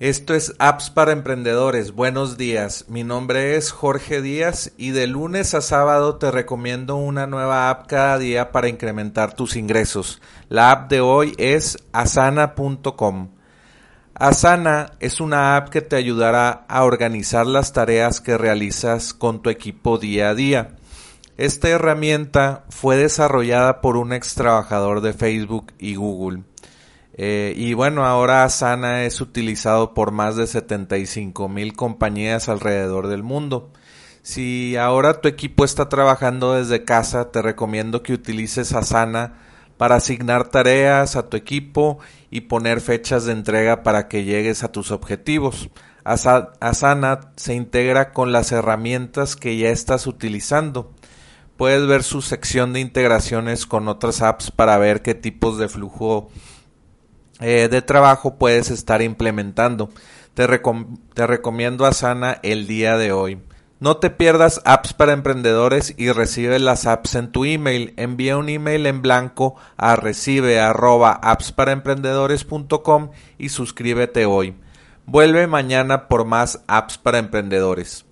Esto es Apps para Emprendedores. Buenos días. Mi nombre es Jorge Díaz y de lunes a sábado te recomiendo una nueva app cada día para incrementar tus ingresos. La app de hoy es asana.com. Asana es una app que te ayudará a organizar las tareas que realizas con tu equipo día a día. Esta herramienta fue desarrollada por un ex trabajador de Facebook y Google. Eh, y bueno, ahora Asana es utilizado por más de 75 mil compañías alrededor del mundo. Si ahora tu equipo está trabajando desde casa, te recomiendo que utilices Asana para asignar tareas a tu equipo y poner fechas de entrega para que llegues a tus objetivos. Asana se integra con las herramientas que ya estás utilizando. Puedes ver su sección de integraciones con otras apps para ver qué tipos de flujo eh, de trabajo puedes estar implementando. Te, te recomiendo Asana el día de hoy. No te pierdas apps para emprendedores y recibe las apps en tu email. Envía un email en blanco a recibe arroba y suscríbete hoy. Vuelve mañana por más apps para emprendedores.